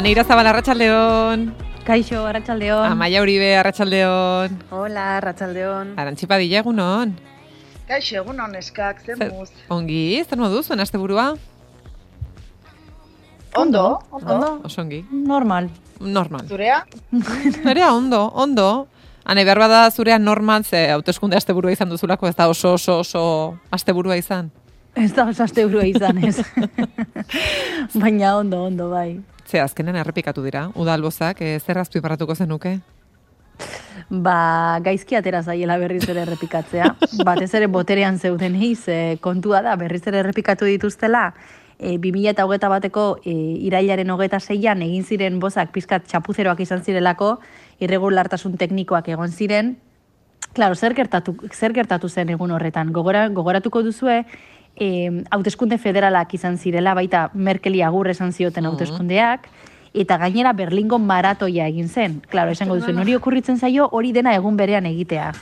Aneira Zabal, Arratxaldeon. Kaixo, Arratxaldeon. Amaia Uribe, Arratxaldeon. Hola, Arratxaldeon. Arantxipa dila egunon. Kaixo, egunon eskak, zen Zer- muz. Ongi, zer modu zuen aste burua? Ondo, ondo. Ondo. Oso ongi. Normal. Normal. Zurea? Nerea ondo, ondo. Hane, behar bada zurea normal, ze hauteskunde asteburua izan duzulako, ez da oso oso oso asteburua izan. Ez da osaste burua izan ez. Baina ondo, ondo, bai. Ze azkenen errepikatu dira, udalbozak, e, zer azpimarratuko zenuke? Ba, gaizki atera zaiela berriz ere errepikatzea. Batez ere boterean zeuden hiz, e, kontua da, berriz ere errepikatu dituztela, e, 2000 eta hogeta bateko e, irailaren hogeta zeian egin ziren bozak pizkat txapuzeroak izan zirelako, irregulartasun teknikoak egon ziren, Claro, zer gertatu, zer gertatu zen egun horretan? Gogora, gogoratuko duzue, eh, hauteskunde federalak izan zirela, baita Merkeli agur esan zioten hauteskundeak, eta gainera Berlingo maratoia egin zen. Claro, esango duzuen, hori okurritzen zaio, hori dena egun berean egitea.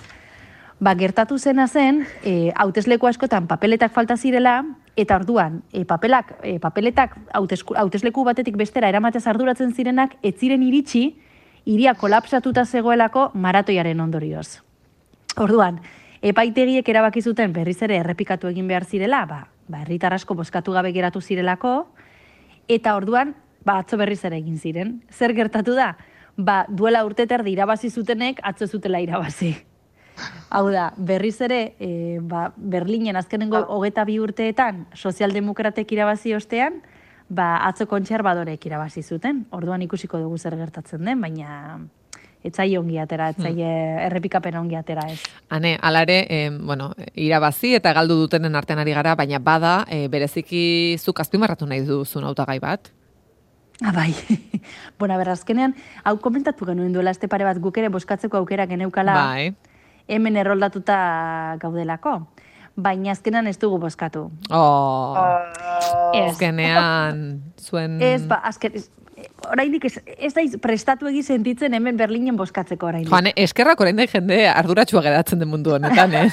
Ba, gertatu zena zen, e, hautesleku askotan papeletak falta zirela, eta orduan, e, papelak, e, papeletak hautesleku batetik bestera eramatez arduratzen zirenak, ez ziren iritsi, iria kolapsatuta zegoelako maratoiaren ondorioz. Orduan, epaitegiek erabaki zuten berriz ere errepikatu egin behar zirela, ba, ba herritar asko bozkatu gabe geratu zirelako, eta orduan, ba, atzo berriz ere egin ziren. Zer gertatu da? Ba, duela urte eta erdi irabazi zutenek, atzo zutela irabazi. Hau da, berriz ere, e, ba, Berlinen azkenengo hogeta bi urteetan, sozialdemokratek irabazi ostean, ba, atzo kontserbadorek irabazi zuten. Orduan ikusiko dugu zer gertatzen den, baina etzai ongi atera, etzai errepikapen ongi atera ez. Hane, alare, e, bueno, irabazi eta galdu dutenen artean ari gara, baina bada, e, bereziki zuk azpimarratu nahi duzun hautagai bat. Ah, bai. bueno, ber, azkenean, hau komentatu genuen duela este pare bat guk ere boskatzeko aukera geneukala Bai. hemen erroldatuta gaudelako. Baina azkenean ez dugu bozkatu. Oh, Ez. azkenean zuen... Ez, ba, azken, oraindik ez, ez daiz prestatu egi sentitzen hemen Berlinen bozkatzeko oraindik. Joan, eskerrak orain jende arduratsua geratzen den mundu honetan, eh?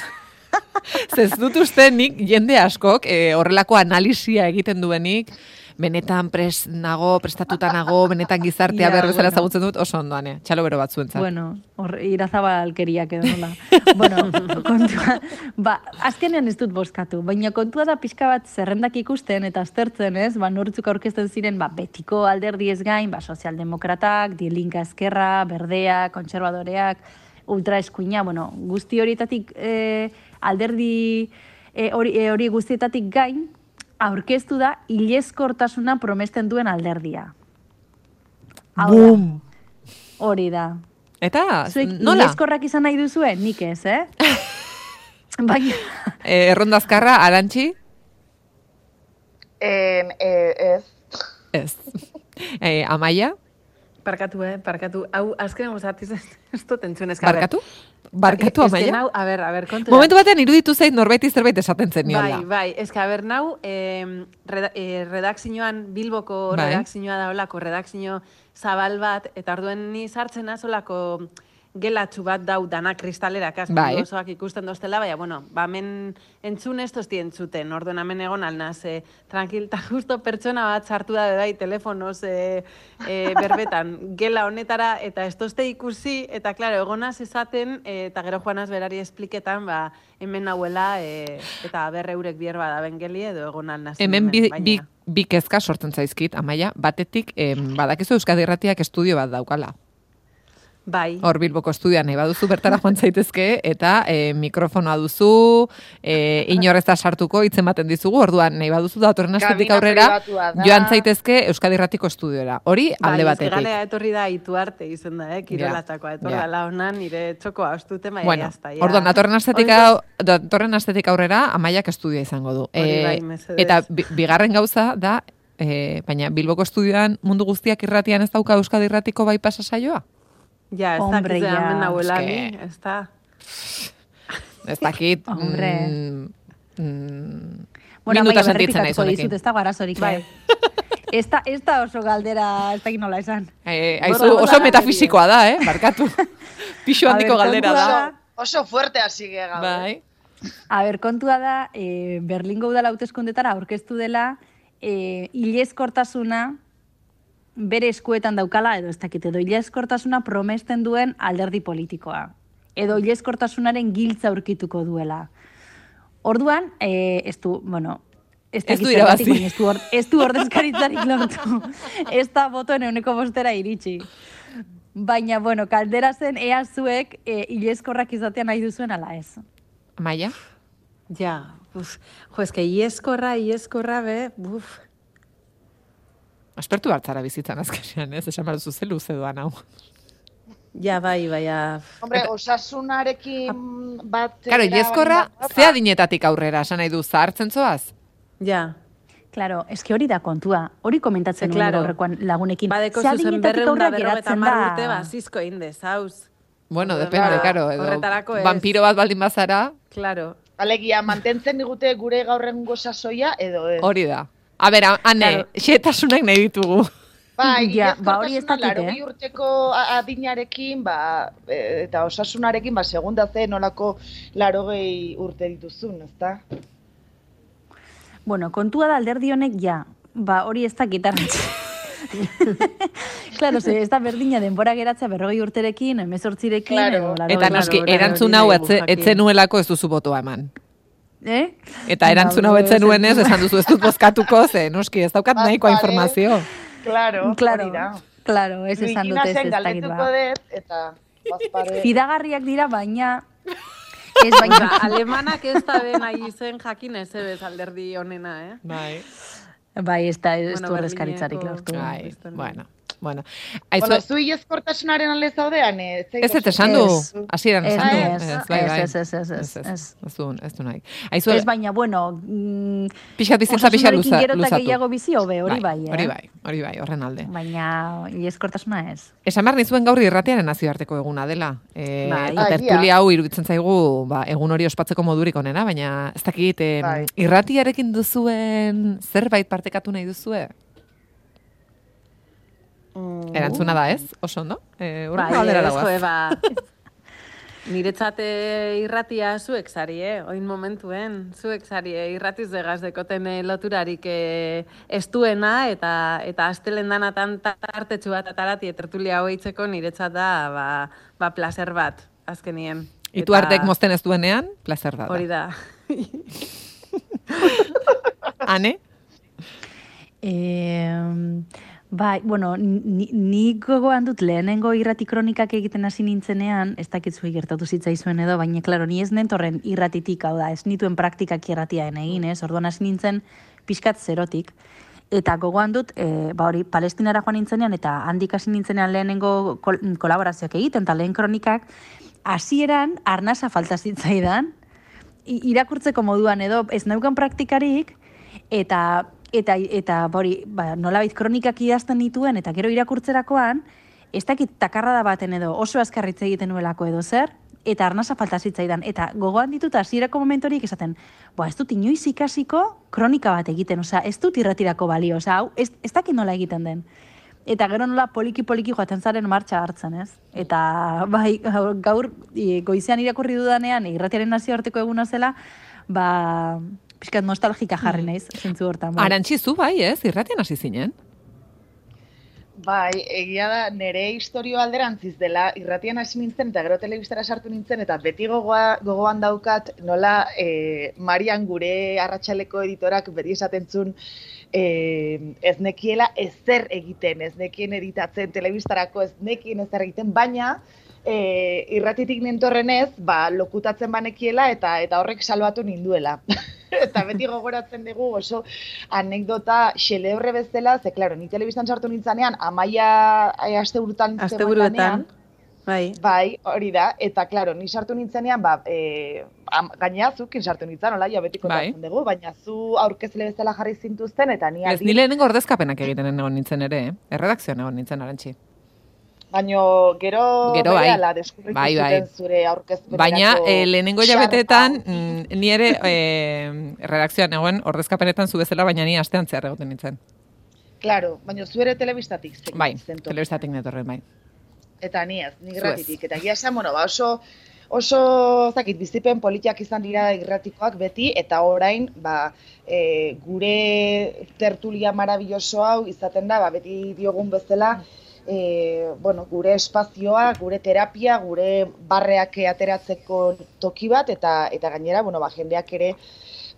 Zez dut uste nik jende askok eh, horrelako analisia egiten duenik, benetan pres nago, prestatuta nago, benetan gizartea Ja, behar bezala bueno. ezagutzen dut, oso ondoan, eh? Txalo bero bat zuentzat. Bueno, hor, irazabalkeriak edo nola. bueno, kontua, ba, azkenean ez dut bozkatu, baina kontua da pixka bat zerrendak ikusten eta aztertzen, ez? Ba, nortzuk aurkezten ziren, ba, betiko alderdi ez gain, ba, sozialdemokratak, dielinka ezkerra, berdea, kontserbadoreak, ultra eskuina, bueno, guzti horietatik eh, alderdi eh, hori, eh, hori guztietatik gain, aurkeztu da ileskortasuna promesten duen alderdia. Hau da, Bum! Hori da. Eta, Zuek nola? ileskorrak izan nahi duzue? Nik ez, eh? Baina, Eh, errondazkarra, arantxi? En, e, ez. Ez. Eh, amaia? Parkatu, eh, parkatu. Hau, azken gozat, ez, dut entzun ezka. Barkatu? Barkatu, amaia? nau, a ber, a ber, kontu. Momentu batean iruditu zait norbaiti zerbait esaten zen Bai, niola. bai, ez que, a ber, nau, eh, reda, eh, redakzioan, Bilboko Bai. redakzioa da olako, redakzio zabal bat, eta orduen ni sartzen azolako gelatxu bat dau dana kristalerak, Bai. mundu osoak ikusten doztela, baina, bueno, ba, hemen entzun ez tozti entzuten, orduen hemen egon alnaz, eh, tranquil, eta justo pertsona bat sartu da bai telefonoz eh, eh, berbetan, gela honetara, eta ez tozte ikusi, eta, klaro, egonaz esaten, eh, eta gero joanaz berari espliketan, ba, hemen nauela, eh, eta berre eurek bier bada bengeli, edo egon alnaz. Hemen bi, bi, bi kezka sortzen zaizkit, amaia, batetik, em, badakizu Euskadi Irratiak estudio bat daukala. Bai, Hor Bilboko estudioan nahi baduzu bertara joan zaitezke eta e, mikrofonoa duzu, e, inorrez da sartuko hitzen ematen dizugu, orduan nahi baduzu datorren astetik aurrera da. joan zaitezke Euskadi Irratiko estudiora. Hori alde bai, batetik. Galea etorri da ituarte izen da, eh? Kirolatzakoa. Etorri ja. dala honan, nire txoko astute, bai, Bueno, jazta, ja. orduan datorren astetik datorren astetik aurrera amaiak estudioa izango du. Hori E, bai, mesedez. eta bi- bigarren gauza da E, baina Bilboko estudioan mundu guztiak irratian ez dauka Euskadi Irratiko bai pasa saioa? Ja, ez Hombre, dakit ja. hemen nahuela Eske. ni, ez da. Ez dakit. Hombre. mm, mm, bueno, minuta sentitzen honekin. dizut, ez dago arazorik. Bai. eh? Ez da, ez da oso galdera, ez dakit nola esan. Eh, aizu, Borra, borra, oso metafisikoa da, eh? Barkatu. Pixo handiko galdera da. da- Oso fuerte hasi gega. Bai. A ber, kontua da, e, Berlingo udala hauteskundetara aurkeztu dela, e, ileskortasuna bere eskuetan daukala, edo ez dakit, edo ileskortasuna promesten duen alderdi politikoa. Edo ileskortasunaren giltza aurkituko duela. Orduan, e, ez du, bueno, ez, Ez du irabazi. ez du, or, ez du ordezkaritzarik lortu. ez da botoen euneko bostera iritsi. Baina, bueno, kaldera zen ea zuek e, ileskorrak izatea nahi duzuen ala ez. Maia? Ja, uf, jo, eske ieskorra, ieskorra, be, uf. Aspertu hartzara bizitzan azkenean, ez? Esan behar duzu ze luze doan hau. Ja, bai, bai, ja. Hombre, osasunarekin bat... Karo, ileskorra, ze adinetatik aurrera, esan nahi du, zahartzen zoaz? Ja, Claro, eske hori da kontua. Hori komentatzen nuen claro. aurrekoan lagunekin. badeko Ze zuzen berrogeta mar da. urte, ba, zizko indez, hauz. Bueno, depende, claro, karo, edo horretarako ez. vampiro bat baldin bazara, Claro. Alegia, mantentzen digute gure gaur egungo sasoia, edo ez? hori da. A ber, ane, Claro. xetasunak nahi ditugu. Bai, Ja, ba, hori ez dakit, eh? urteko adinarekin, ba, e, eta osasunarekin, ba, segunda ze nolako larogei urte dituzun, ezta? Bueno, kontua da alderdi honek ja. Ba, hori ez dakit claro, ze, ez da berdina denbora geratzea berrogei urterekin, emezortzirekin, Claro. edo Eta noski, claro, erantzun hau etzenuelako ez duzu botoa eman. Eh? Eta erantzun hau Ba, etzenuenez, esan duzu ez dut bozkatuko, ze noski, ez daukat Bat nahikoa informazio. Claro, Claro, da. claro, ez esan dute ez ez dakit ba. eta bazpare... Fidagarriak dira, baina... Ez Baina, baina... alemanak ez da den nahi zen jakin ez ebez alderdi honena, eh? Bai, Bai, ez da, ez Bueno, du ordezkaritzarik Berlineko- lortu. bai, bueno, bueno. Aizu, Bueno, zu ileskortasunaren alde zaudean, ez? ez ez esan du, hasieran Ez, esan du. ez, bai, bai. ez, ez, ez, ez, ez, ez. ez du, ez du nahi. Aizu, Ez baina, bueno, mm, pixat bizitza pixat luza, luzatu. gehiago bizi hobe, hori bai, eh? Hori bai, hori bai, horren alde. Baina, ileskortasuna ez. Esan behar nizuen gaur irratiaren nazioarteko eguna dela. E, Bai. tertulia hau iruditzen zaigu ba, egun hori ospatzeko modurik onena, baina ez dakit e, Bai. irratiarekin duzuen zerbait partekatu nahi duzue? Mm, Erantzuna da ez, oso ondo? E, Bai, galdera ez, dagoaz. jo, eba. Niretzat eh, irratia zuek zari, eh? Oin momentuen, zuek zari, eh? irratiz degaz dekoten eh, loturarik eh, estuena eta eta astelen danatan tartetxu bat atarati etertulia hoitzeko niretzat da ba, ba placer bat, azkenien. Itu Eta artek mozten ez duenean, placer da. Hori da. Ane? E, bai, bueno, ni, ni gogoan dut lehenengo irrati kronikak egiten hasi nintzenean, ez dakit zuei gertatu zitzaizuen edo, baina, klaro, ni ez nentorren irratitik, hau da, ez nituen praktikak irratiaen egin, ez? Orduan hasi nintzen pixkat zerotik. Eta gogoan dut, e, ba hori, palestinara joan nintzenean, eta handik hasi nintzenean lehenengo kol kolaborazioak egiten, eta lehen kronikak, hasieran arnasa falta zitzaidan, irakurtzeko moduan edo ez neukan praktikarik eta eta eta hori ba nolabait kronikak idazten dituen eta gero irakurtzerakoan ez dakit takarrada baten edo oso azkar hitz egiten nuelako edo zer eta arnasa falta zitzaidan eta gogoan ditut hasierako momentorik esaten ba ez dut inoiz ikasiko kronika bat egiten osea ez dut irratirako balio osea hau ez, ez dakit nola egiten den Eta gero nola poliki-poliki joaten zaren martxa hartzen, ez? Eta bai, gaur- i, goizean irakurri dudanean, irratiaren nazioarteko eguna zela, ba, pixkat nostalgika jarri naiz, zentzu hortan. Bai. Arantxi zu bai, ez? Irratian hasi zinen. Bai, egia da, nire historio alderantziz dela, irratian hasi nintzen eta gero telebistara sartu nintzen, eta beti gogoa, gogoan daukat nola e, Marian gure arratsaleko editorak beti esaten zuen e, ez nekiela ezer egiten, ez nekien editatzen telebistarako, ez nekien ezer egiten, baina e, irratitik nentorrenez, ba, lokutatzen banekiela eta eta horrek salbatu ninduela. eta beti gogoratzen dugu oso anekdota xelebre bezala, ze, klaro, ni telebistan sartu nintzanean, amaia e, asteburutan Asteburuetan. Bai. Bai, hori da, eta klaro, ni sartu nintzenean, ba, e, am, gainea zukin sartu nintzen, hola, ja betiko Bai. dugu, baina zu aurkezle bezala jarri zintuzten, eta ni Ez aldiz- ni lehenengo ordezkapenak egiten egon nintzen ere, eh? Erredakzioan egon nintzen, Arantxi. Baina gero, Gero bai. deskubritu Bai, bai. zure aurkezpenerako Baina, eh, lehenengo jabetetan, mm, ni ere eh, redakzioan egon ordezkapenetan zu bezala, baina ni astean zehar egoten nintzen. Claro, baina zu ere telebistatik zekin Bai, zentu. telebistatik netorren, bai. Eta ni ez, ni gratitik. Eta egia esan, bueno, ba oso, oso, zakit, bizipen politiak izan dira irratikoak beti, eta orain, ba, e, gure tertulia marabilloso hau izaten da, ba, beti diogun bezala, e, bueno, gure espazioa, gure terapia, gure barreak ateratzeko toki bat, eta, eta gainera, bueno, ba, jendeak ere,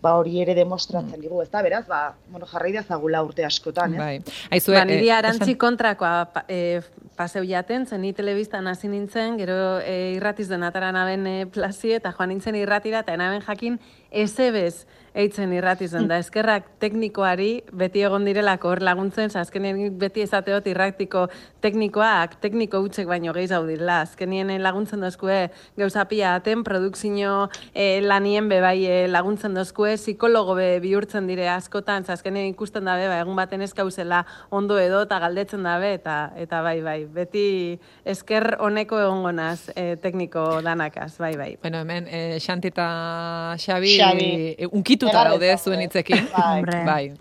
ba hori ere demostratzen digu, ezta? Beraz, ba, bueno, jarrai dezagula urte askotan, eh? Bai. Aizue, Ba, niri eh, arantzi esan- kontrakoa pa, e, paseu jaten, zen ni telebistan hasi nintzen, gero e, irratiz den atara naben e, plazi, eta joan nintzen irratira, eta naben jakin ezebez eitzen irratizen da. Eskerrak teknikoari beti egon direlako hor laguntzen, ze azkenien beti esateot irratiko teknikoak, tekniko hutsek baino gehi direla. Azkenien eh, laguntzen dozkue gauzapia aten, produkzio e, lanien be bai eh, laguntzen dozkue, psikologo be bihurtzen dire askotan, azkenien ikusten dabe, ba, egun baten ez gauzela ondo edo eta galdetzen dabe, eta eta bai, bai, beti esker honeko egongo naz e, tekniko danakaz, bai, bai. Bueno, hemen, eh, Xanti eta Xabi, Xabi. eh, unkituta Egarrez daude daude. zuen hitzekin. Bai. Bai.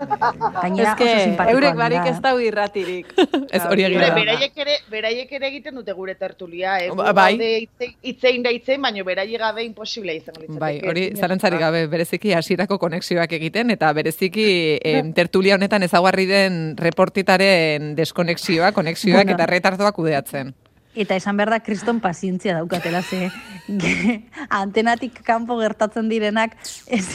Gainera Eske, oso simpatikoak eurek barik eh? ez dau irratirik. Ez hori egia da. beraiek ere, beraiek ere egiten dute gure tertulia, eh? Ba- bai. Itzein da itzein, baino beraiek gabe imposible izango litzateke. Bai, hori zalantzarik gabe bereziki hasierako konexioak egiten eta bereziki em, tertulia honetan ezaguarri den reportitaren deskonexioa, konexioak Bueno. eta retardoak kudeatzen. Eta esan behar da kriston pazientzia daukatela, ze antenatik kanpo gertatzen direnak ez,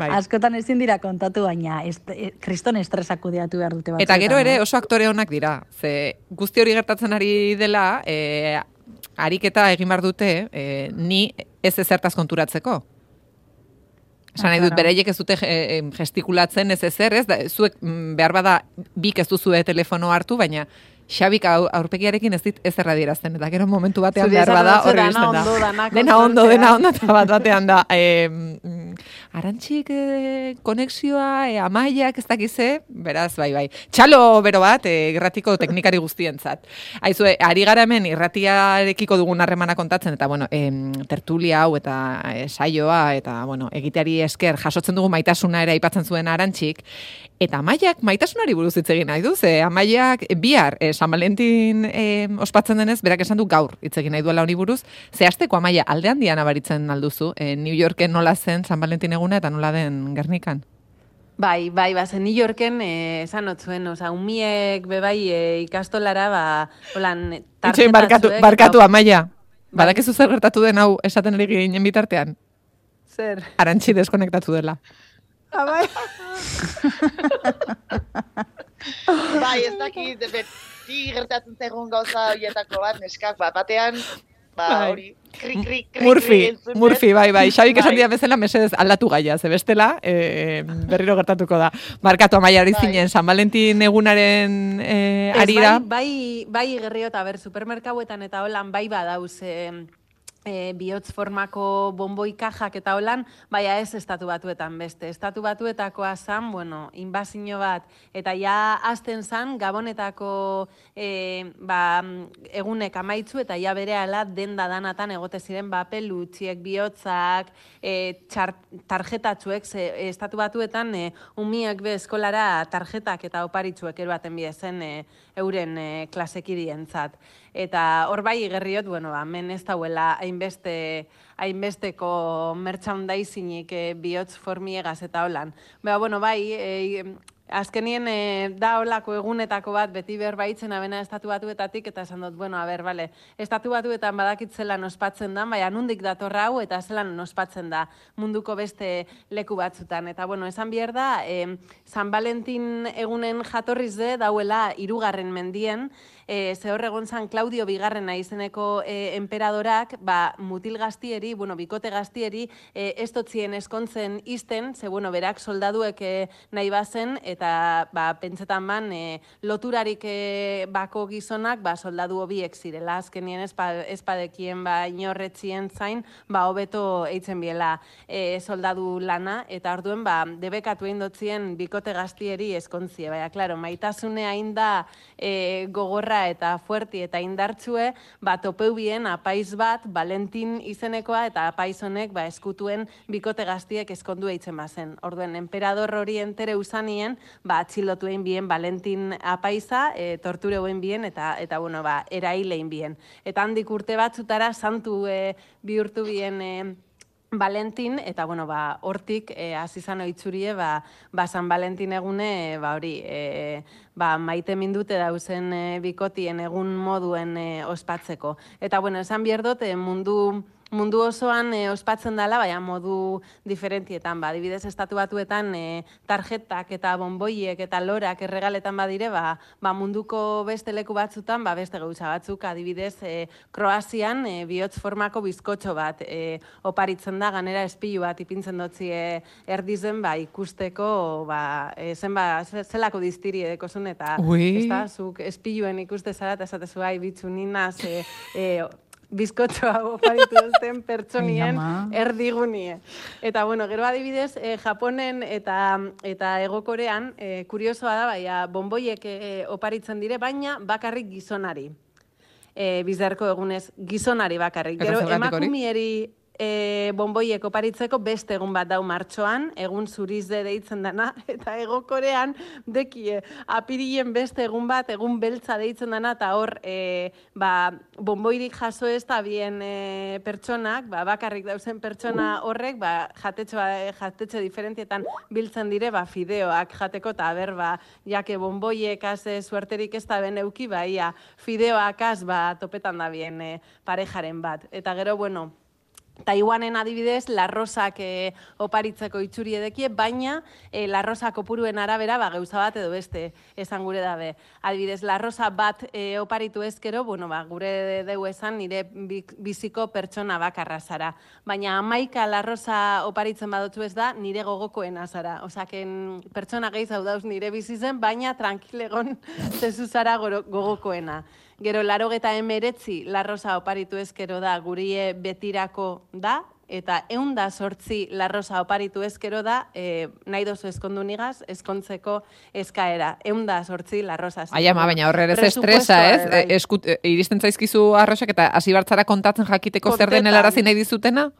Bai. askotan ezin dira kontatu, baina est, e, kriston estresak kudeatu behar dute batzuetan. Eta gero ere eh? oso aktore onak dira. Ze guzti hori gertatzen ari dela, e, ariketa egin behar dute, e, ni ez ezertaz konturatzeko. Esan nahi dut, bereiek ez dute eh, em, gestikulatzen ez ezer, ez? Da, zuek mm, behar bada bik ez duzue telefono hartu, baina Xabik au- aurpegiarekin ez dit ezer adierazten, eta gero momentu batean behar bada hori iristen da. ondo, dana Dena ondo, dena ondo, eta bat batean da. E, arantxik e, konexioa, e, amaiak ez dakize, beraz, bai, bai. Txalo bero bat, e, irratiko teknikari guztientzat. Aizue, ari gara hemen irratiarekiko dugun harremana kontatzen, eta, bueno, em, tertulia hau eta e, saioa, eta, bueno, egiteari esker jasotzen dugu maitasuna ere aipatzen zuen arantxik, Eta amaiak maitasunari buruz hitz egin nahi du, ze amaiak bihar e, San Valentin e, ospatzen denez, berak esan du gaur hitz egin nahi duela honi buruz, ze asteko amaia alde handian abaritzen alduzu, e, New Yorken nola zen San Valentin eguna eta nola den Gernikan. Bai, bai, ba, zen New Yorken, eh, esan otzuen, oza, umiek bebai eh, ikastolara, ba, holan, Itxoin barkatu, barkatu amaia. Badakizu zer gertatu den hau esaten ari ginen bitartean? Zer? Arantxi deskonektatu dela. Ah, bai. Bai, ez dakit, beti gertatzen zaigun gauza horietako bat, neskak, bat batean, ba, Bai. hori, krik, krik, krik, Murphy, entzuten. Murphy, bai, bai. Xabik esan Bai. dia bezala, mesedez aldatu gaia, ze bestela, e, berriro gertatuko da. Markatu amaia hori Bai. zinen, San Valentin egunaren e, Ez, arira. Bai, bai, bai gerrio eta ber, supermerkauetan eta holan bai badauz e, e, bihotz formako bomboi kajak eta holan, baina ez estatu batuetan beste. Estatu batuetakoa zan, bueno, inbazio bat, eta ja azten zan, gabonetako e, ba, egunek amaitzu, eta ja bere ala denda danatan egote ziren ba, pelutxiek, bihotzak, e, txar, tarjetatxuek, ze, estatu batuetan e, umiek be eskolara tarjetak eta oparitxuek eroaten bidezen e, euren e, klasekirientzat. Eta hor bai igerriot, bueno, hemen ez dauela hainbeste hainbesteko merchandisinginik e, bihotz formiegaz eta holan. Ba, bueno, bai, e, azkenien e, da holako egunetako bat beti berbaitzen abena estatu batuetatik eta esan dut, bueno, a ber, bale, estatu batuetan badakit zelan ospatzen da, baina nundik datorra hau eta zelan ospatzen da munduko beste leku batzutan. Eta, bueno, esan behar da, e, San Valentin egunen jatorriz de dauela irugarren mendien, e, ze hor egon zan Claudio Bigarrena izeneko e, emperadorak, ba, mutil gaztieri, bueno, bikote gaztieri, e, ez totzien eskontzen izten, ze, bueno, berak soldaduek e, nahi bazen, eta, ba, pentsetan ban, e, loturarik e, bako gizonak, ba, soldadu hobiek zirela, azkenien espa, espadekien, ba, inorretzien zain, ba, hobeto eitzen biela e, soldadu lana, eta orduen, ba, debekatu egin dotzien bikote gaztieri eskontzie, baina, klaro, maitasune hain da e, gogorra eta fuerti eta indartsue, ba, topeu bien apaiz bat, Valentin izenekoa, eta apaiz honek, ba, eskutuen bikote gaztiek eskondu eitzen bazen. Orduen, emperador hori entere usanien, ba, atxilotu egin bien Valentin apaiza, e, torture egin bien, eta, eta bueno, ba, eraile egin bien. Eta handik urte batzutara, santu e, bihurtu bien e, Valentin, eta bueno, ba, hortik e, hasi izan oitzurie, ba, ba, San Valentin egune, ba, hori, e, ba, maite mindute dauzen e, bikotien egun moduen e, ospatzeko. Eta bueno, esan bierdot, e, mundu mundu osoan e, ospatzen dela, baina modu diferentietan, ba, adibidez estatu batuetan e, tarjetak eta bonboiek eta lorak erregaletan badire, ba, ba munduko beste leku batzutan, ba, beste gauza batzuk, adibidez e, Kroazian e, bihotz formako bizkotxo bat e, oparitzen da, ganera espilu bat ipintzen dotzi e, erdizen, ba, ikusteko, ba, e, zen ba, zelako diztiri edeko zun, eta ez da, zuk espiluen ikuste zara, eta esatezu, ai, bitzu ninaz, e, e, bizkotxoa oparitu duten pertsonien erdigunie. Eta bueno, gero adibidez, eh, Japonen eta eta Egokorean, eh, kuriosoa da, baina bonboiek eh, oparitzen dire, baina bakarrik gizonari. Eh, bizarko egunez gizonari bakarrik. Gero emakumieri e, bonboiek oparitzeko beste egun bat dau martxoan, egun zurizde deitzen dana, eta egokorean dekie apirilien beste egun bat, egun beltza deitzen dana, eta hor e, ba, bonboirik jaso ez da bien e, pertsonak, ba, bakarrik dauzen pertsona horrek, ba, jatetxe, jatetxe diferentietan biltzen dire, ba, fideoak jateko, eta ber, ba, jake bonboiek haze suerterik ez da ben euki, ba, ia, fideoak az, ba, topetan da bien e, parejaren bat. Eta gero, bueno, Taiwanen adibidez, larrosak e, oparitzeko itxuri edekie, baina e, larrosak opuruen arabera, ba, gauza bat edo beste esan gure dabe. Adibidez, larrosa bat e, oparitu ezkero, bueno, ba, gure deu esan nire biziko pertsona bakarra zara. Baina amaika larrosa oparitzen badotu ez da, nire gogokoen azara. Osaken pertsona gehi zau dauz nire bizizen, baina tranquilegon zezu zara gogokoena. Gero, laro geta emeretzi, larrosa oparitu ezkero da, gurie betirako da, eta eun da sortzi larrosa oparitu ezkero da, e, nahi dozu eskondu nigaz, eskontzeko eskaera. Eun da sortzi larrosa. Ai, ama, baina horre ez estresa, ez? E, eskut, e, iristen zaizkizu arrosak eta hasi bartzara kontatzen jakiteko zer den helarazi nahi dizutena?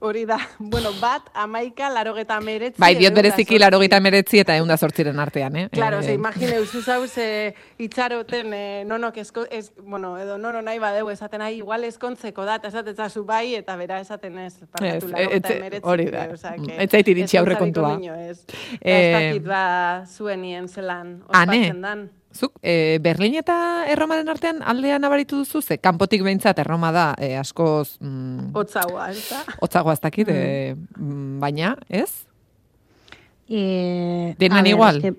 Hori da, bueno, bat, amaika, larogeta meretzi. Bai, diot bereziki larogeta meretzi eta egun da sortziren artean, eh? Claro, eh, imagine, usuz hau ze itxaroten, eh, nonok esko, ez, bueno, edo nono nahi badeu esaten nahi, igual eskontzeko dat, esaten zazu bai, eta bera esaten ez, parkatu larogeta meretzi. Hori da, ez zait iritsi aurre kontua. Ez, ez dakit ba, zuen nien zelan, ospatzen dan. Zuk, e, Berlin eta Erromaren artean aldean nabaritu duzu, ze kanpotik behintzat Erroma da e, askoz... Mm, Otzagoa, ez da? Otzagoa ez dakit, e, mm. baina, ez? E, Denan igual? Eske,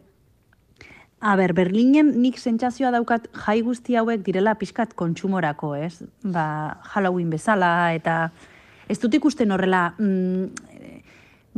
a ber, Berlinen nik sentsazioa daukat jai guzti hauek direla pixkat kontsumorako, ez? Ba, Halloween bezala, eta ez dut ikusten horrela... Mm,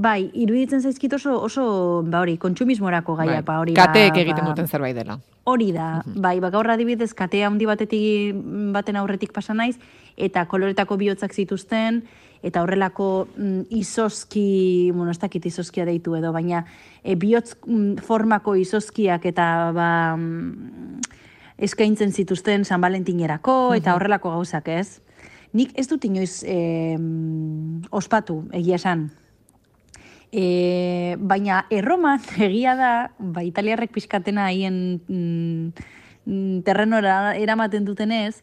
Bai, iruditzen zaizkit oso, oso ba hori, kontsumismorako gaia, bai. ba hori. Kateek ba, egiten duten zerbait dela. Hori da, mhm. bai, baka horra dibidez, katea handi batetik baten aurretik pasa naiz, eta koloretako bihotzak zituzten, eta horrelako mm, izoski, bueno, ez dakit izoskia deitu edo, baina e, bihotz mm, formako izozkiak eta ba, mm, eskaintzen zituzten San Valentinerako, eta mhm. horrelako gauzak ez. Nik ez dut inoiz e, ospatu, egia esan, E, baina erroman egia da, ba, italiarrek pixkatena haien mm, mm, terrenora eramaten dutenez,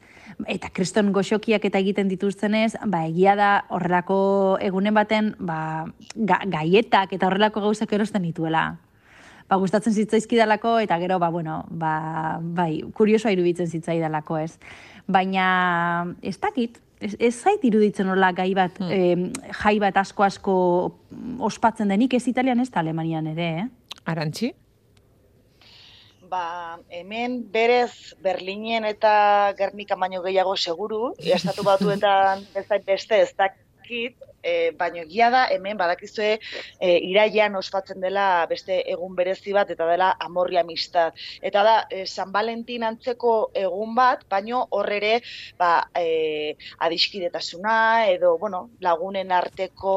eta kriston goxokiak eta egiten dituztenez, ba, egia da horrelako egunen baten ba, ga, gaietak eta horrelako gauzak erosten dituela. Ba, gustatzen zitzaizkidalako eta gero, ba, bueno, ba, bai, kuriosoa iruditzen zitzaidalako ez. Baina, ez dakit, ez, ez zait iruditzen hola gai bat, hmm. jai bat asko asko ospatzen denik, ez italian ez da alemanian ere, eh? Arantxi? Ba, hemen berez Berlinen eta Gernika baino gehiago seguru, estatu batuetan ez beste ez dakit, e, baino egia da hemen badakizue e, iraian ospatzen dela beste egun berezi bat eta dela amorri amistad. Eta da e, San Valentin antzeko egun bat, baino hor ere ba, e, adiskidetasuna edo bueno, lagunen arteko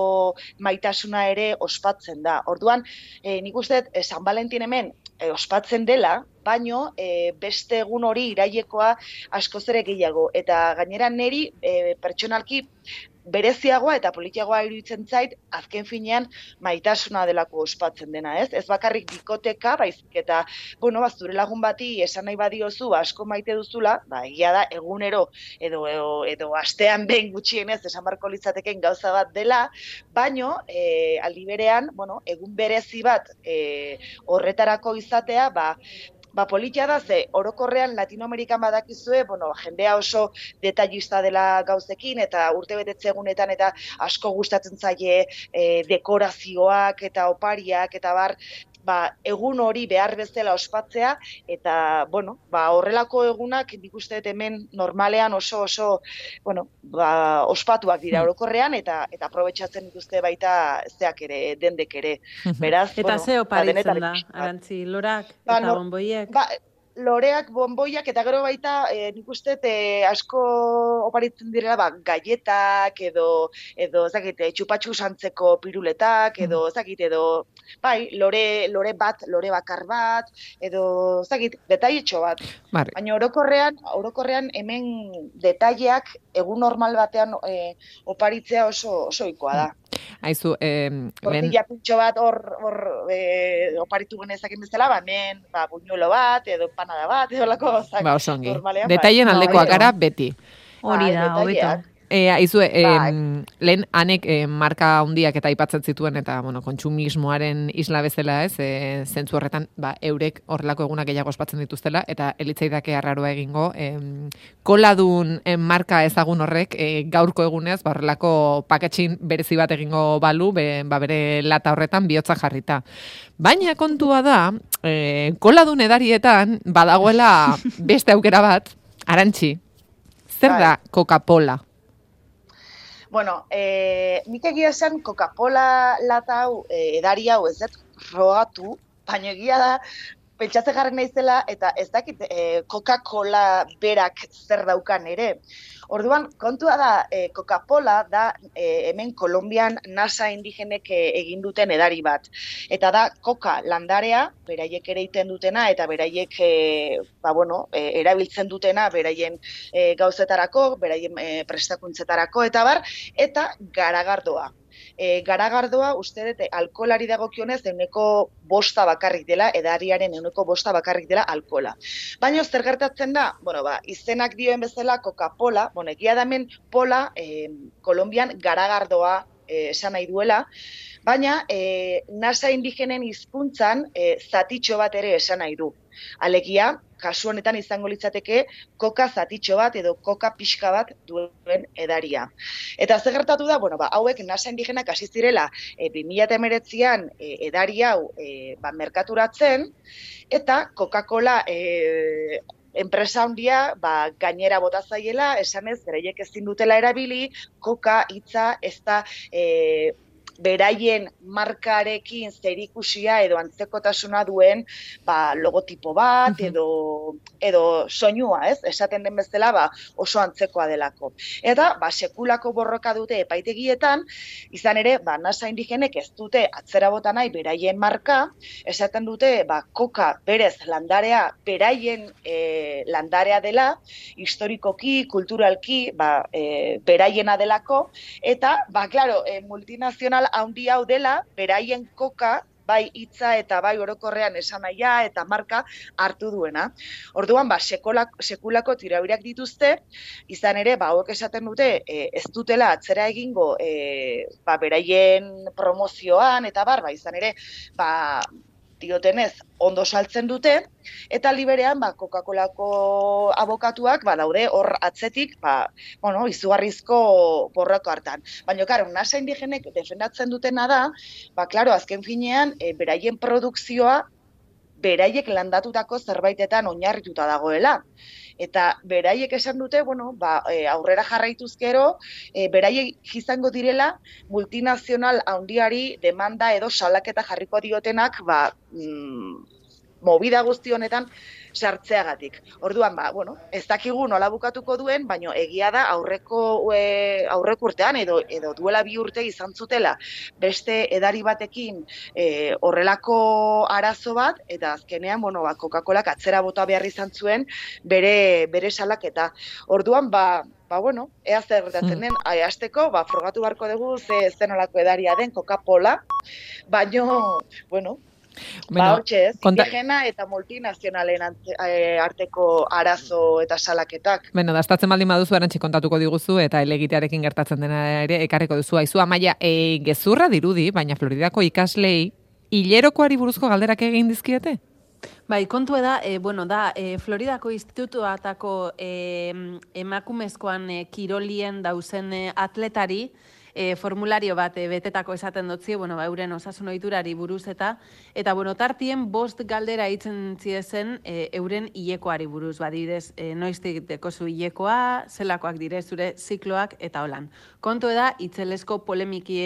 maitasuna ere ospatzen da. Orduan, e, nik uste e, San Valentin hemen e, ospatzen dela, baino e, beste egun hori irailekoa askoz ere gehiago. Eta gainera neri e, pertsonalki bereziagoa eta politiagoa iruditzen zait, azken finean maitasuna delako ospatzen dena, ez? Ez bakarrik bikoteka, baizik eta, bueno, bazure lagun bati esan nahi badiozu asko maite duzula, ba, egia da, egunero edo, edo, edo astean behin gutxienez esan barko litzateken gauza bat dela, baino, e, aldi berean, bueno, egun berezi bat e, horretarako izatea, ba, ba, politia da, ze orokorrean Latinoamerikan badakizue, bueno, jendea oso detallista dela gauzekin, eta urte egunetan, eta asko gustatzen zaie e, dekorazioak, eta opariak, eta bar, ba, egun hori behar bezala ospatzea, eta, bueno, ba, horrelako egunak, nik uste hemen normalean oso oso, bueno, ba, ospatuak dira hmm. orokorrean, eta eta aprobetsatzen dituzte baita zeak ere, dendek ere. Hmm. Beraz, eta bueno, ze ba, oparitzen da, arantzi, lorak, ba, eta bonboiek? Ba, loreak, bonboiak, eta gero baita, e, nik uste, e, asko oparitzen direla, ba, gaietak, edo, edo, zakit, txupatxu santzeko piruletak, edo, mm. zakit, edo, bai, lore, lore bat, lore bakar bat, edo, zakit, detaietxo bat. Bar. Baina orokorrean, orokorrean hemen detaileak egun normal batean e, oparitzea oso, oso ikoa da. Aizu, eh, lehen... pintxo bat hor, hor e, oparitu genezakin bezala, ba, men, ba, buñuelo bat, edo panada bat, edo lako gozak. Ba, osongi. Detaien ba, aldekoak gara beti. Hori da, hobeto. E, aizu, e, lehen anek e, marka handiak eta aipatzen zituen eta bueno, kontsumismoaren isla bezala ez, e, zentzu horretan ba, eurek horrelako egunak gehiago ospatzen dituztela eta elitzaidake arraroa egingo. E, koladun e, marka ezagun horrek e, gaurko egunez ba, horrelako paketxin berezi bat egingo balu, be, ba, bere lata horretan bihotza jarrita. Baina kontua da, e, koladun edarietan badagoela beste aukera bat, arantxi, zer bai. da Coca-Cola? Bueno, eh, nik egia esan Coca-Cola lata hau, eh, edari hau ez dut rogatu, baina egia da, pentsatze garren naizela, eta ez dakit eh, Coca-Cola berak zer daukan ere. Orduan, kontua da, e, Coca-Cola da e, hemen Kolombian NASA indigenek e, egin duten edari bat. Eta da, Coca landarea, beraiek ere iten dutena, eta beraiek e, ba, bueno, e, erabiltzen dutena, beraien e, gauzetarako, beraien e, prestakuntzetarako, eta bar, eta garagardoa e, garagardoa uste dut alkolari dagokionez euneko bosta bakarrik dela, edariaren euneko bosta bakarrik dela alkola. Baina zer gertatzen da, bueno, ba, izenak dioen bezala Coca-Cola, bueno, egia da hemen pola, e, Kolombian garagardoa e, esan nahi duela, baina e, NASA indigenen hizkuntzan e, zatitxo bat ere esan nahi du. Alegia, kasu honetan izango litzateke koka zatitxo bat edo koka pixka bat duen edaria. Eta ze gertatu da, bueno, ba, hauek nasa indigenak hasi zirela e, 2019an e, edari hau e, ba, merkaturatzen eta Coca-Cola e, enpresa handia ba, gainera bota zaiela, esanez, bereiek ezin dutela erabili, koka hitza ez da e, beraien markarekin zerikusia edo antzekotasuna duen ba, logotipo bat edo edo soinua, ez? Esaten den bezala ba, oso antzekoa delako. Eta ba, sekulako borroka dute epaitegietan, izan ere, ba, nasa indigenek ez dute atzera bota nahi beraien marka, esaten dute ba, koka berez landarea beraien e, landarea dela, historikoki, kulturalki, ba, e, beraiena delako, eta, ba, klaro, e, multinazional handi hau dela, beraien koka, bai hitza eta bai orokorrean esan naia eta marka hartu duena. Orduan, ba, sekulako, sekulako tirabirak dituzte, izan ere, ba, hauek esaten dute, e, ez dutela atzera egingo e, ba, beraien promozioan, eta bar, ba, izan ere, ba, diotenez ondo saltzen dute eta liberean ba Coca-Colako abokatuak ba daude hor atzetik ba bueno izugarrizko borrako hartan. Baina claro nasa indigenek defendatzen dutena da ba claro azken finean e, beraien produkzioa beraiek landatutako zerbaitetan oinarrituta dagoela. Eta beraiek esan dute, bueno, ba, e, aurrera jarraituzkero, e, beraiek izango direla multinazional handiari demanda edo salaketa jarriko diotenak, ba, mm, movida guzti honetan sartzeagatik. Orduan, ba, bueno, ez dakigu nola bukatuko duen, baino egia da aurreko e, aurreko urtean edo edo duela bi urte izan zutela beste edari batekin e, horrelako arazo bat eta azkenean, bueno, ba, Coca-Colak atzera bota behar izan zuen bere bere salaketa. Orduan, ba, ba bueno, ea zer gertatzen hmm. den, mm. hasteko, ba frogatu beharko dugu ze zenolako edaria den Coca-Cola, baino, bueno, Bueno, ba, hortxe ez, konta... eta multinazionalen eh, arteko arazo eta salaketak. Bueno, daztatzen baldin baduzu erantzi kontatuko diguzu eta elegitearekin gertatzen dena ere ekarriko duzu. Aizu, amaia, e, gezurra dirudi, baina Floridako ikaslei hilerokoari buruzko galderak egin dizkiete? Bai, kontu da, e, bueno, da, e, Floridako institutuatako e, emakumezkoan e, kirolien dauzen atletari, e, formulario bat e, betetako esaten dutzi, bueno, ba, euren osasun ohiturari buruz eta, eta bueno, tartien bost galdera hitzen ziezen e, euren hilekoari buruz, ba, direz, e, noiztik dekozu hilekoa, zelakoak dire zure zikloak eta holan. Kontu da, itzelesko polemiki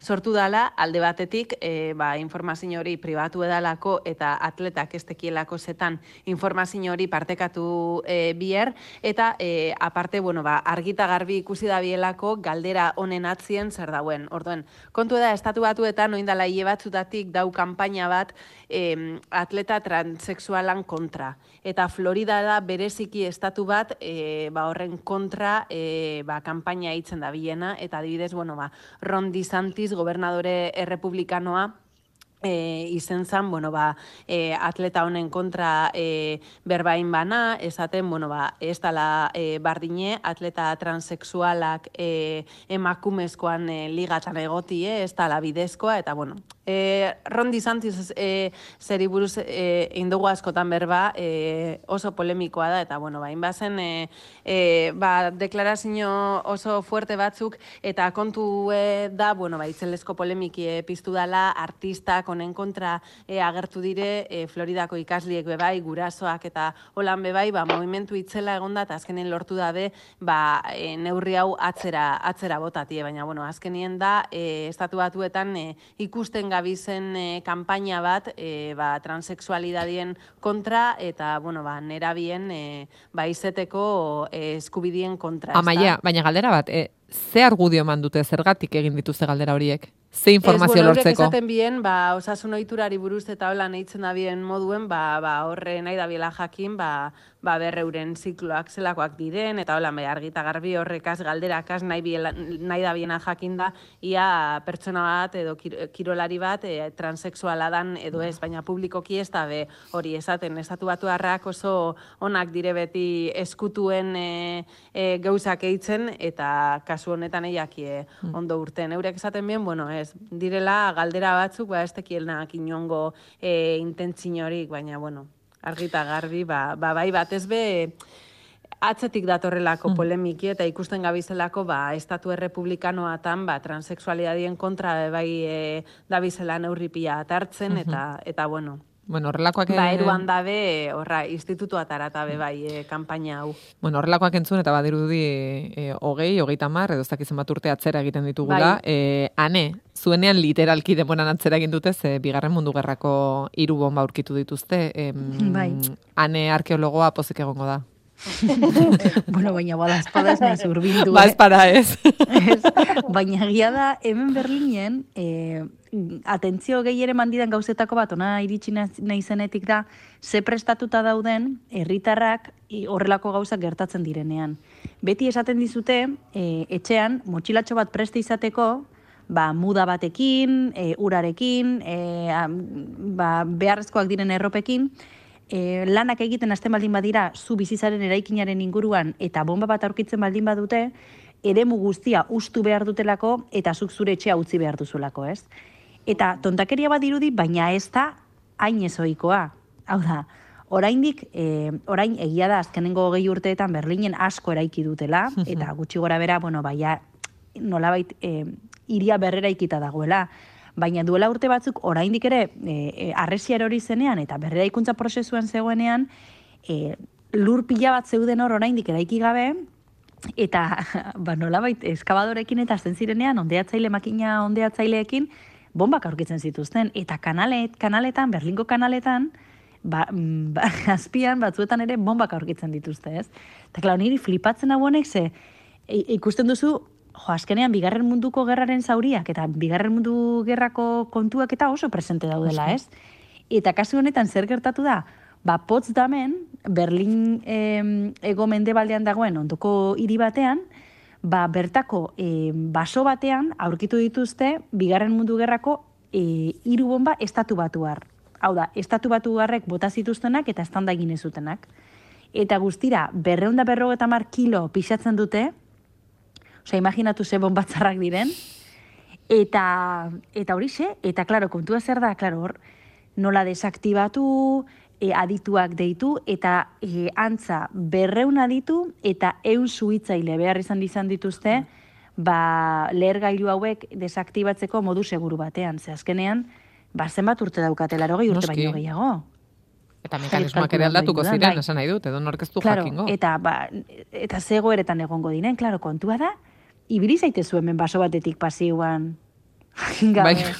sortu dala, alde batetik, e, ba, informazio hori pribatu edalako eta atletak ez tekielako zetan informazio hori partekatu e, bier, eta e, aparte, bueno, ba, argita garbi ikusi da bielako galdera honen atzien zer dauen. Orduen, kontu da, estatu batuetan, oindala hile batzutatik dau kanpaina bat em, atleta transexualan kontra. Eta Florida da bereziki estatu bat e, ba, horren kontra e, ba, kanpaina hitzen da biena, eta adibidez, bueno, ba, Ron DeSantis, gobernadore errepublikanoa, e, izen zan, bueno, ba, e, atleta honen kontra e, berbain bana, esaten, bueno, ba, ez dala e, bardine, atleta transexualak e, emakumezkoan e, ligatan egotie, ez dala bidezkoa, eta, bueno, E, Ron DeSantis e, zeri buruz e, indugu askotan berba e, oso polemikoa da eta bueno, ba, inbazen e, e, ba, deklarazio oso fuerte batzuk eta kontu e, da, bueno, ba, itzelesko polemiki e, piztu dala, artistak honen kontra e, agertu dire e, Floridako ikasliek bebai, gurasoak eta holan bebai, ba, movimentu itzela egonda eta azkenen lortu dabe ba, e, neurri hau atzera, atzera botatie, baina bueno, azkenien da e, estatu batuetan e, ikusten gabizen e, kanpaina bat e, ba, transexualidadien kontra eta bueno, ba, nerabien e, ba, izeteko e, eskubidien kontra. Amaia, baina galdera bat, e, ze argudio man dute zergatik egin dituzte galdera horiek? Ze informazio bueno, lortzeko? esaten bien, ba, osasun ohiturari buruz eta hola nahitzen da bien moduen, ba, ba, horre nahi da biela jakin, ba, ba, berreuren zikloak zelakoak diren, eta hola, argita garbi horrekaz, galderakaz nahi, biela, nahi da biena jakin da, ia pertsona bat edo kirolari bat e, transexuala dan edo ez, baina publikoki ez da be, hori esaten, estatu batu harrak oso onak dire beti eskutuen e, e, gauzak eitzen, eta kasu honetan eiakie mm. ondo urten. Eurek esaten bien, bueno, ez, direla galdera batzuk, ba, ez tekielnak inongo e, intentzinorik, baina, bueno, argita garbi, ba, ba bai bat be, atzetik datorrelako mm. polemiki eta ikusten gabizelako ba estatu errepublikanoatan ba transexualidadien kontra bai e, dabizela neurripia hartzen eta eta bueno Bueno, horrelakoak... Ba, eruan dabe, horra, institutu atarata be bai, e, kampaina hau. Bueno, horrelakoak entzun, eta badirudi e, hogei, hogeita mar, edo zakizen bat urte atzera egiten ditugula. Bai. E, ane, zuenean literalki demoran atzera egin dute, ze bigarren mundu gerrako hiru bomba aurkitu dituzte. E, bai. Ane arkeologoa pozik egongo da. bueno, baina bada espada ez nahi zurbindu. Ba espada ez. baina gia da, hemen Berlinen, eh, atentzio gehi ere mandidan gauzetako bat, ona iritsi nahi zenetik da, ze prestatuta dauden, herritarrak horrelako gauzak gertatzen direnean. Beti esaten dizute, e, etxean, motxilatxo bat preste izateko, ba, muda batekin, e, urarekin, e, ba, beharrezkoak diren erropekin, e, lanak egiten hasten baldin badira, zu bizizaren eraikinaren inguruan, eta bomba bat aurkitzen baldin badute, eremu guztia ustu behar dutelako, eta zuk zure etxea utzi behar duzulako, ez? Eta tontakeria bat dirudi, baina ez da hain ezoikoa. Hau da, oraindik, e, orain egia da azkenengo hogei urteetan Berlinen asko eraiki dutela, eta gutxi gora bera, bueno, baina nolabait e, iria berrera ikita dagoela. Baina duela urte batzuk oraindik ere e, e, arresia erori zenean eta berrera ikuntza prozesuan zegoenean, e, lur pila bat zeuden hor oraindik eraiki gabe, eta ba, nolabait eskabadorekin eta azten zirenean, ondeatzaile makina ondeatzaileekin, bombak aurkitzen zituzten, eta kanalet, kanaletan, Berlingo kanaletan, ba, mm, ba, azpian batzuetan ere bombak aurkitzen dituzte, ez? Eta klar, niri flipatzen hau honek ze, i- ikusten duzu, jo, azkenean, bigarren munduko gerraren zauriak, eta bigarren mundu gerrako kontuak eta oso presente daudela, ez? Eta kasu honetan zer gertatu da, ba, Potsdamen, Berlin em, ego mendebaldean dagoen ondoko hiri batean, ba, bertako e, baso batean aurkitu dituzte bigarren mundu gerrako e, hiru bomba estatu batuar. Hau da, estatu batuarrek bota zituztenak eta estanda egin ez zutenak. Eta guztira, berreunda berrogeta mar kilo pixatzen dute, osea, imaginatu ze bombatzarrak diren, eta, eta hori xe, eta klaro, kontua zer da, klaro, hor, nola desaktibatu, e, adituak deitu, eta e, antza berreun aditu, eta eun suhitzaile behar izan izan dituzte, ba, lehergailu hauek desaktibatzeko modu seguru batean. Ze azkenean, ba, zenbat urte daukatela, rogei urte Noski. baino gehiago. Eta mekanismoak ere aldatuko ziren, esan nahi dut, edo nork ez du Claro, jakingo. eta, ba, eta zegoeretan egongo diren, claro, kontua da, ibili zaitezu hemen baso batetik pasioan. gabe. Bai.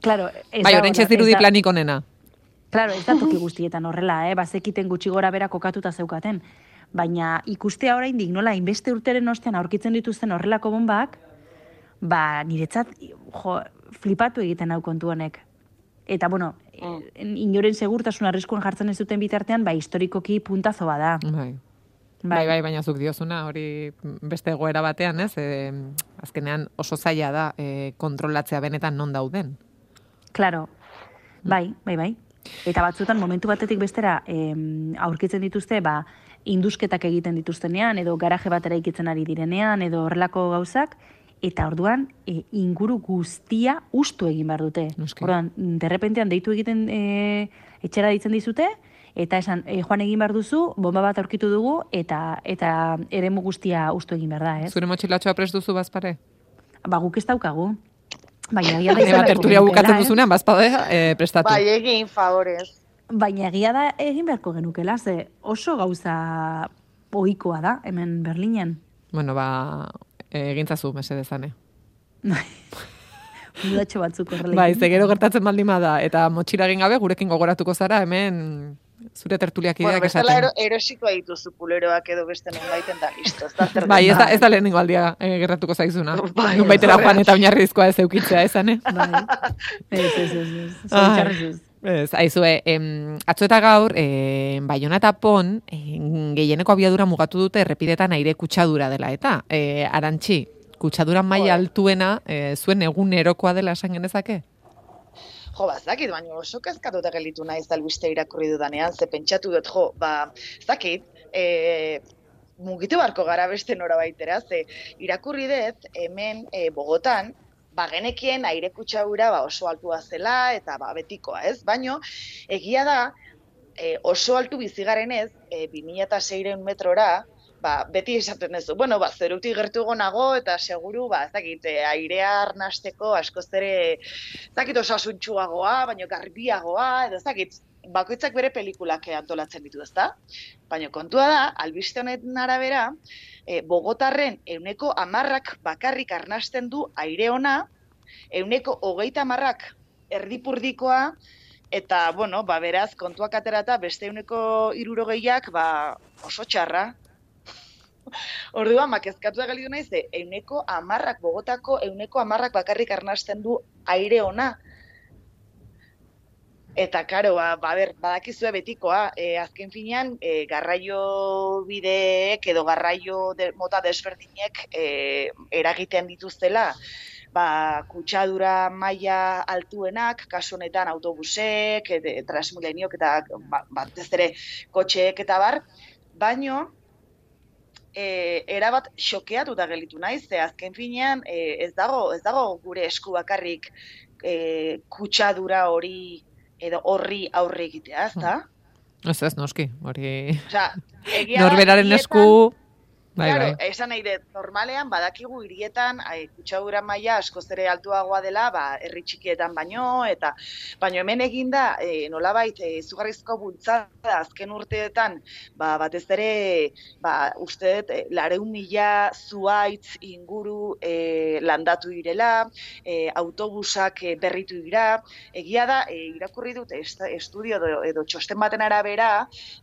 Claro, ez Bai, orain horra- ez dirudi planik onena. Claro, ez da toki guztietan horrela, eh? Bazekiten gutxi gora bera kokatuta zeukaten. Baina ikustea oraindik nola inbeste urteren ostean aurkitzen dituzten horrelako bombak, ba, niretzat, jo, flipatu egiten hau kontu honek. Eta, bueno, Mm. inoren segurtasun arriskuan jartzen ez duten bitartean, ba, historikoki puntazo bada. Bai. Bai, bai, baina zuk diozuna, hori beste egoera batean, ez? E, azkenean oso zaila da e, kontrolatzea benetan non dauden. Claro, bai, bai, bai. Eta batzutan momentu batetik bestera em, aurkitzen dituzte, ba, indusketak egiten dituztenean, edo garaje bat eraikitzen ari direnean, edo horrelako gauzak, eta orduan e, inguru guztia ustu egin behar dute. Noski. Orduan, derrepentean deitu egiten e, etxera ditzen dizute, eta esan, e, joan egin behar duzu, bomba bat aurkitu dugu, eta eta eremu guztia ustu egin behar da, ez? Zure motxilatxoa prest duzu bazpare? Ba, guk ez daukagu. Baina egia da izan tertulia bukatzen eh? duzunean, bazpade, e, prestatu. Bai, egin favorez. Baina egia da egin beharko genukela, ze oso gauza ohikoa da, hemen Berlinen. Bueno, ba, egintzazu mesedezane. Mudatxo batzuk horrela. Bai, ze gero gertatzen baldin bada, eta motxila egin gabe, gurekin gogoratuko zara, hemen zure tertuliak Bueno, ideak ero, esaten. erosiko dituzu puleroak edo beste nonbaiten da, listo. Ez da zer Bai, ez da, ez da lehenengo aldia e, gertatuko zaizuna. Bai, Nun baitera joan eta oinarrizkoa ez eukitzea, esan, eh? Bai. Ez, ez, ez, ez. Aizue, em, atzo eta gaur, em, Baiona eta Pon, em, gehieneko abiadura mugatu dute errepidetan aire kutsadura dela, eta, e, arantxi, kutsadura maila altuena, e, zuen egunerokoa dela esan genezake? Jo, ba, ez dakit, baina oso kezkatuta gelitu naiz albiste irakurri dudanean, ze pentsatu dut, jo, ba, ez dakit, e, mugitu barko gara beste nora baitera, ze irakurri dut hemen e, Bogotan, ba, genekien aire kutsadura ba, oso altua zela eta ba, betikoa, ez? Baino, egia da, e, oso altu bizigaren ez, e, 2600 metrora, ba, beti esaten duzu, bueno, ba, zerutik gertu nago eta seguru, ba, ez dakit, e, airea arnasteko askoz ere, ez dakit osasuntxuagoa, baino garbiagoa, edo ez dakit, bakoitzak bere pelikulak antolatzen ditu, ezta? Baina kontua da, albiste honetan arabera, e, Bogotarren euneko amarrak bakarrik arnasten du aire ona, euneko hogeita amarrak erdipurdikoa, eta, bueno, ba, beraz, kontuak aterata beste euneko irurogeiak, ba, oso txarra. Orduan, ba, kezkatu da galitu naiz, ze euneko amarrak, Bogotako euneko amarrak bakarrik arnasten du aire ona. Eta, karo, ba, ba, ber, badakizue betikoa, e, azken finean, e, garraio bideek edo garraio de, mota desberdinek e, eragiten dituztela, ba, kutsadura maila altuenak, kasu honetan autobusek, e, transmileniok eta ba, batez ere kotxeek eta bar, baino, e, erabat xokeatuta gelitu naiz, ze azken finean e, ez dago ez dago gure esku bakarrik e, kutsadura hori edo horri aurre egitea, ezta? Ez ez, noski, hori... Osea, egia Norberaren esku... Bai, claro, bai. esan nahi dut, normalean badakigu hirietan kutsadura maila askoz ere altuagoa dela, ba, herri txikietan baino, eta baino hemen eginda, e, nolabait, e, izugarrizko bultzada azken urteetan, ba, batez ere, ba, uste dut, e, lareun mila zuaitz inguru e, landatu direla, e, autobusak e, berritu dira, egia da, e, irakurri dut est- estudio edo, edo txosten baten arabera,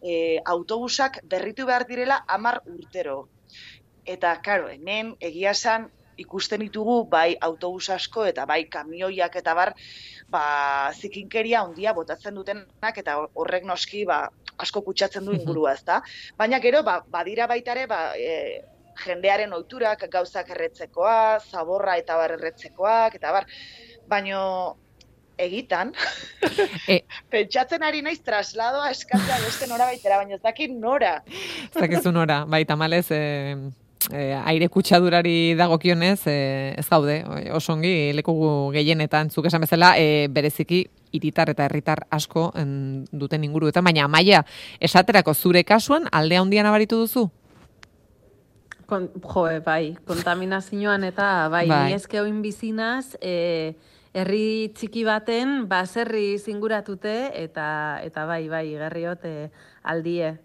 e, autobusak berritu behar direla amar urtero. Eta, karo, hemen egia esan ikusten ditugu bai autobus asko eta bai kamioiak eta bar, ba, zikinkeria handia botatzen dutenak eta horrek noski ba, asko kutsatzen du ingurua, ezta? Baina gero, ba, badira baita ere, ba, e, jendearen ohiturak gauzak erretzekoa, zaborra eta bar erretzekoak, eta bar, baino egitan, E. pentsatzen ari naiz trasladoa eskatzea beste nora baitera, baina ez dakit nora. Ez dakizu nora, bai, tamalez, e, e, aire kutsadurari dagokionez, e, ez gaude, oso ongi, leku gehienetan, zuk esan bezala, e, bereziki hiritar eta herritar asko en, duten inguruetan, baina amaia, esaterako zure kasuan, aldea handia nabaritu duzu? Kon, jo, bai, kontaminazioan eta bai, Bai. bai. ni eske oin bizinaz, e, herri txiki baten baserri zinguratute eta eta bai, bai, gerriot e, aldie.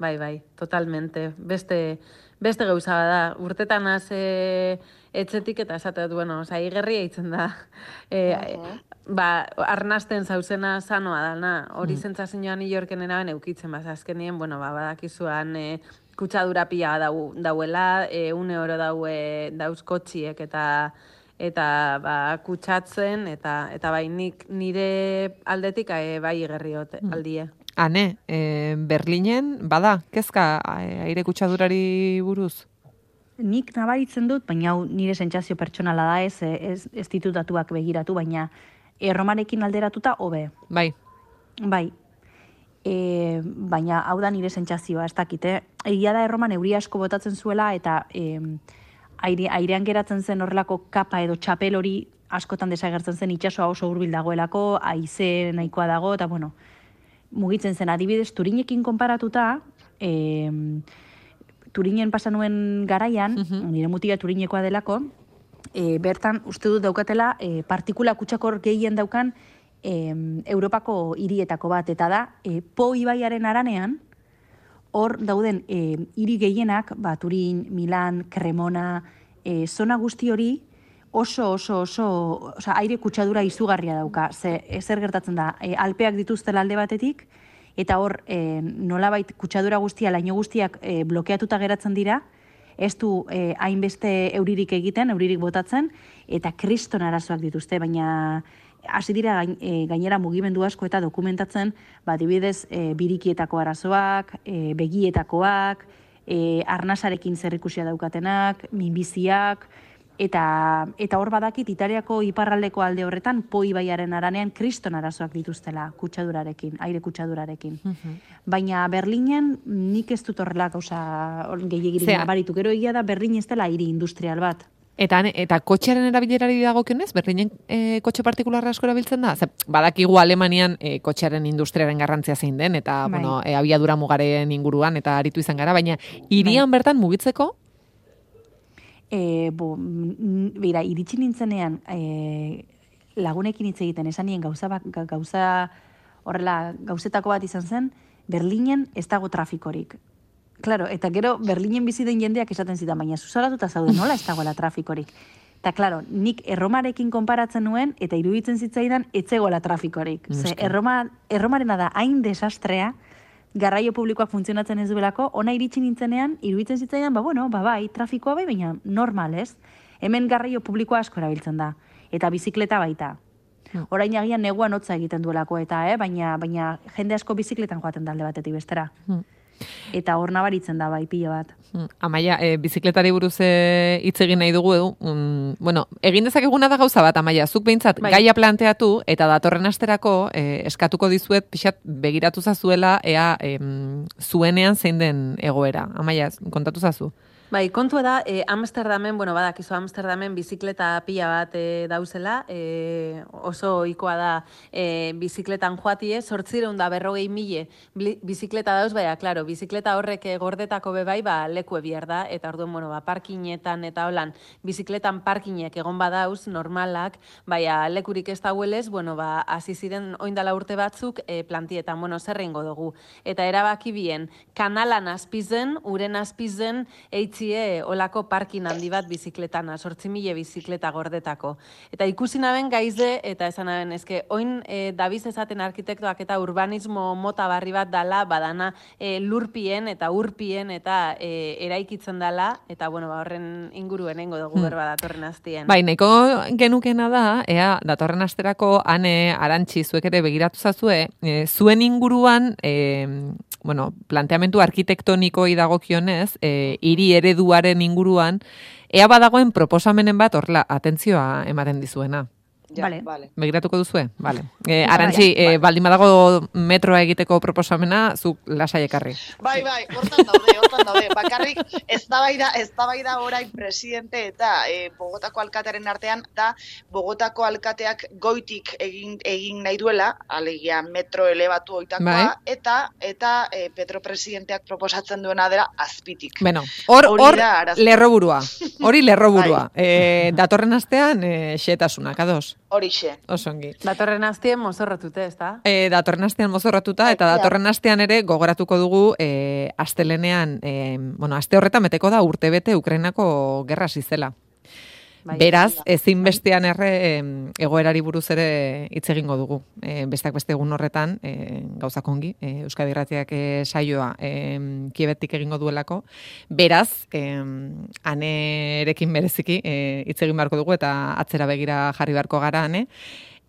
Bai, bai, totalmente. Beste beste gauza da. Urtetan az e, etxetik eta esate dut, bueno, osea, igerria itzen da. E, Aha. ba, arnasten zauzena sanoa dana, hori Mm. zentzazioan New Yorken eraben eukitzen, baz, azkenien, bueno, ba, badakizuan e, kutsadura pila dau, dauela, e, une oro daue dauz kotxiek eta eta ba, kutsatzen, eta eta bai nik nire aldetik e, bai igerriot Mm. Ane, e, Berlinen, bada, kezka e, aire kutsadurari buruz? Nik nabaritzen dut, baina hau nire sentsazio pertsonala da ez, eh, ez, ez ditut datuak begiratu, baina erromarekin alderatuta hobe. Bai, Bai. E, baina hau da nire sentsazioa, ez dakite. Egia da erroman euri asko botatzen zuela eta e, aire, airean geratzen zen horrelako kapa edo txapel hori askotan desagertzen zen itsasoa oso hurbil dagoelako, haize nahikoa dago, eta bueno, mugitzen zen adibidez Turinekin konparatuta, e, Turinen pasa nuen garaian, Mhm. nire mutila Turinekoa delako, e, bertan uste dut daukatela e, partikula kutsakor gehien daukan em, Europako hirietako bat, eta da, e, Po ibaiaren aranean, hor dauden e, hiri gehienak, ba, Turin, Milan, Cremona, e, zona guzti hori, oso, oso, oso, oza, aire kutsadura izugarria dauka. Ze, e, zer gertatzen da, e, alpeak dituztela alde batetik, eta hor, e, nolabait kutsadura guztia, laino guztiak e, blokeatuta geratzen dira, ez du eh, hainbeste euririk egiten, euririk botatzen, eta kriston arazoak dituzte, baina hasi dira gain, eh, gainera mugimendu asko eta dokumentatzen, ba, dibidez, e, birikietako arazoak, e, begietakoak, e, arnasarekin zerrikusia daukatenak, minbiziak, eta, eta hor badakit Italiako iparraldeko alde horretan, po ibaiaren aranean kriston arazoak dituztela kutsadurarekin, aire kutsadurarekin. Baina Berlinen nik ez dut horrela gauza gehiagirik Zea. nabaritu. Gero egia da Berlin ez dela hiri industrial bat. Eta, eta kotxearen erabilerari dagokionez, Berlinen e, kotxe partikularra asko erabiltzen da? Ze, badakigu Alemanian e, kotxearen industriaren garrantzia zein den, eta Bai. bueno, e, abiadura mugaren inguruan, eta aritu izan gara, baina hirian bertan mugitzeko, E, bo, beira, iritsi nintzenean e, lagunekin hitz egiten esan nien gauza, gauza horrela gauzetako bat izan zen, Berlinen ez dago trafikorik. Claro, eta gero Berlinen bizi den jendeak esaten zidan, baina zuzaratuta zaude nola ez dagoela trafikorik. Eta claro, nik erromarekin konparatzen nuen, eta iruditzen zitzaidan etzegoela trafikorik. Ze erroma, erromarena da hain desastrea, garraio publikoak funtzionatzen ez duelako, ona iritsi nintzenean, iruditzen zitzaidan, ba bueno, ba bai, trafikoa bai, baina normal ez. Hemen garraio publikoa asko erabiltzen da, eta bizikleta baita. Hmm. Orain agian neguan hotza egiten duelako eta, eh? baina, baina jende asko bizikletan joaten da alde batetik bestera. Hmm. Eta hor nabaritzen da bai pila bat. Mm, Amaia, e, bizikletari buruz e, hitz egin nahi dugu, mm, bueno, egin dezakeguna da gauza bat, Amaia, zuk behintzat Bai. gaia planteatu, eta datorren asterako e, eskatuko dizuet pixat begiratu zazuela, ea em, zuenean zein den egoera. Amaia, kontatu zazu. Bai, kontua da, e, Amsterdamen, bueno, badakizu Amsterdamen bizikleta pila bat e, dauzela, e, oso ohikoa da e, bizikletan joatie, sortzireun da berrogei mile bizikleta dauz, baina, klaro, bizikleta horrek gordetako bebai, ba, leku ebier da, eta orduan, bueno, ba, parkinetan eta holan, bizikletan parkinek egon badauz, normalak, baina lekurik ez dauelez, bueno, ba, hasi ziren oindala urte batzuk e, plantietan, bueno, zer dugu. Eta erabaki bien, kanalan azpizen, uren azpizen, eitzie olako parkin handi bat bizikletana, sortzi mile bizikleta gordetako. Eta ikusi naben gaize, eta esan naben, eske, oin e, dabiz esaten arkitektoak eta urbanismo mota barri bat dala, badana e, lurpien eta urpien eta e, eraikitzen dala, eta bueno, ba, horren inguruen engo dugu berba datorren aztien. Bai, nahiko genukena da, ea, datorren asterako ane arantxi zuek ere begiratu zazue, e, zuen inguruan, e, bueno, planteamentu arkitektonikoi dagokionez, e, hiri ereduaren inguruan, ea badagoen proposamenen bat horla atentzioa ematen dizuena. Ja, Vale. vale. Begiratuko duzue? Vale. E, Bai, arantxi, bai. e, baldin badago metroa egiteko proposamena, zuk lasai ekarri. Bai, bai, hortan daude, hortan daude. Bakarrik eztabaida, eztabaida orain presidente eta e, Bogotako alkatearen artean da Bogotako alkateak goitik egin egin nahi duela, alegia metro elebatu oitakoa Bai. eta eta e, Petro presidenteak proposatzen duena dela azpitik. Bueno, hor, hor da lerroburua. Hori lerroburua. Bai. e, datorren astean, e, xetasunak, ados. Horixe. Osongi. Datorren aztien mozorratute, ez da? E, datorren astean mozorratuta eta datorren astean ere gogoratuko dugu e, astelenean, e, bueno, aste horretan beteko da urtebete Ukrainako gerra zizela. Bai, Beraz, ezinbestean erre egoerari buruz ere hitz egingo dugu. E, besteak beste egun horretan, e, gauzak ongi, e, Euskadi Irratiak e, saioa e, kiebetik egingo duelako. Beraz, em, anerekin bereziki e, hitz egin beharko dugu eta atzera begira jarri beharko gara ane.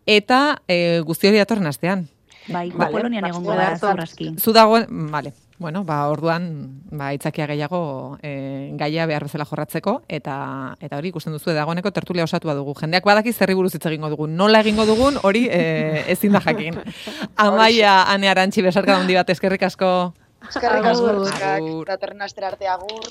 Eta e, guzti hori datorren astean. Bai, Vale. Polonian egongo Vale. da, zaurraski. Zu dagoen, vale, bueno, ba, orduan, ba, itzakia gehiago e, gaia behar bezala jorratzeko, eta eta hori ikusten duzu, dagoeneko tertulia osatua dugu. Jendeak badaki zerri buruz hitz egingo dugun. Nola egingo dugun, hori e, ezin da jakin. Amaia, ane arantxi, besarka handi bat, eskerrik asko. Eskerrik asko, datorren astera arte agur.